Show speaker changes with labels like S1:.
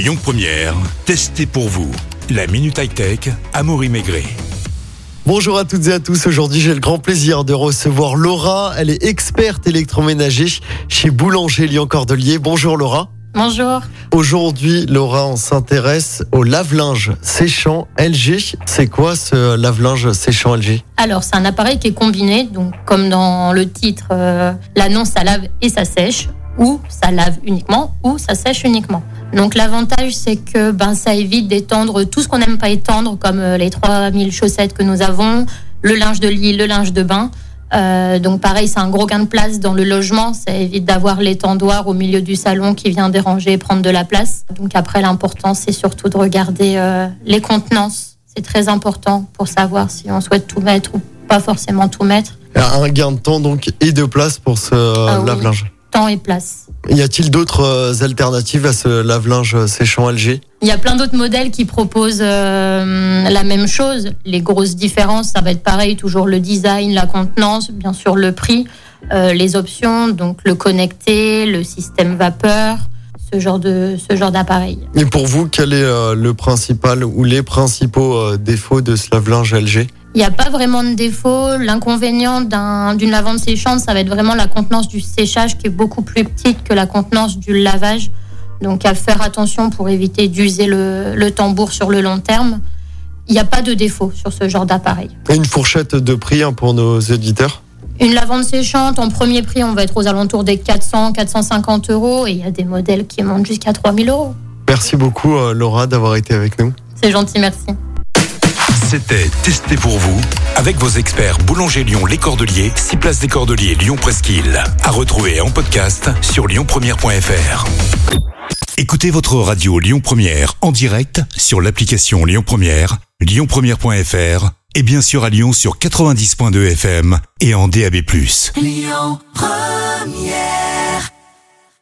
S1: Lyon Première, testez pour vous. La Minute High Tech, Amaury Maigret.
S2: Bonjour à toutes et à tous. Aujourd'hui, j'ai le grand plaisir de recevoir Laura. Elle est experte électroménager chez Boulanger Lyon Cordelier. Bonjour Laura.
S3: Bonjour.
S2: Aujourd'hui, Laura, on s'intéresse au lave-linge séchant LG. C'est quoi ce lave-linge séchant LG
S3: Alors, c'est un appareil qui est combiné, donc comme dans le titre, euh, l'annonce, ça lave et ça sèche, ou ça lave uniquement, ou ça sèche uniquement. Donc l'avantage, c'est que ben, ça évite d'étendre tout ce qu'on n'aime pas étendre, comme euh, les 3000 chaussettes que nous avons, le linge de lit, le linge de bain. Euh, donc pareil, c'est un gros gain de place dans le logement. Ça évite d'avoir l'étendoir au milieu du salon qui vient déranger et prendre de la place. Donc après, l'important, c'est surtout de regarder euh, les contenances. C'est très important pour savoir si on souhaite tout mettre ou pas forcément tout mettre.
S2: Un gain de temps donc et de place pour ce
S3: Ah oui.
S2: lave-linge.
S3: Temps et place.
S2: Y a-t-il d'autres euh, alternatives à ce lave-linge séchant LG
S3: Il y a plein d'autres modèles qui proposent euh, la même chose. Les grosses différences, ça va être pareil, toujours le design, la contenance, bien sûr le prix, euh, les options, donc le connecté, le système vapeur, ce genre de ce genre d'appareil.
S2: Et pour vous, quel est euh, le principal ou les principaux euh, défauts de ce lave-linge LG
S3: Il n'y a pas vraiment de défaut. L'inconvénient d'un- d'une lavande séchante, ça va être vraiment la contenance du séchage qui est beaucoup plus petite que la contenance du lavage. Donc à faire attention pour éviter d'user le, le tambour sur le long terme. Il n'y a pas de défaut sur ce genre d'appareil.
S2: Une fourchette de prix hein, pour nos éditeurs
S3: Une lavande séchante, en premier prix, on va être aux alentours des 400, 450 euros et il y a des modèles qui montent jusqu'à 3000 euros.
S2: Merci beaucoup euh, Laura d'avoir été avec nous.
S3: C'est gentil, merci.
S1: C'était Testez pour vous avec vos experts Boulanger Lyon Les Cordeliers, 6 places des Cordeliers Lyon Presqu'île. À retrouver en podcast sur lyonpremière.fr. Écoutez votre radio Lyon Première en direct sur l'application Lyon Première, lyonpremière.fr et bien sûr à Lyon sur 90.2 FM et en DAB+.
S4: Lyon Première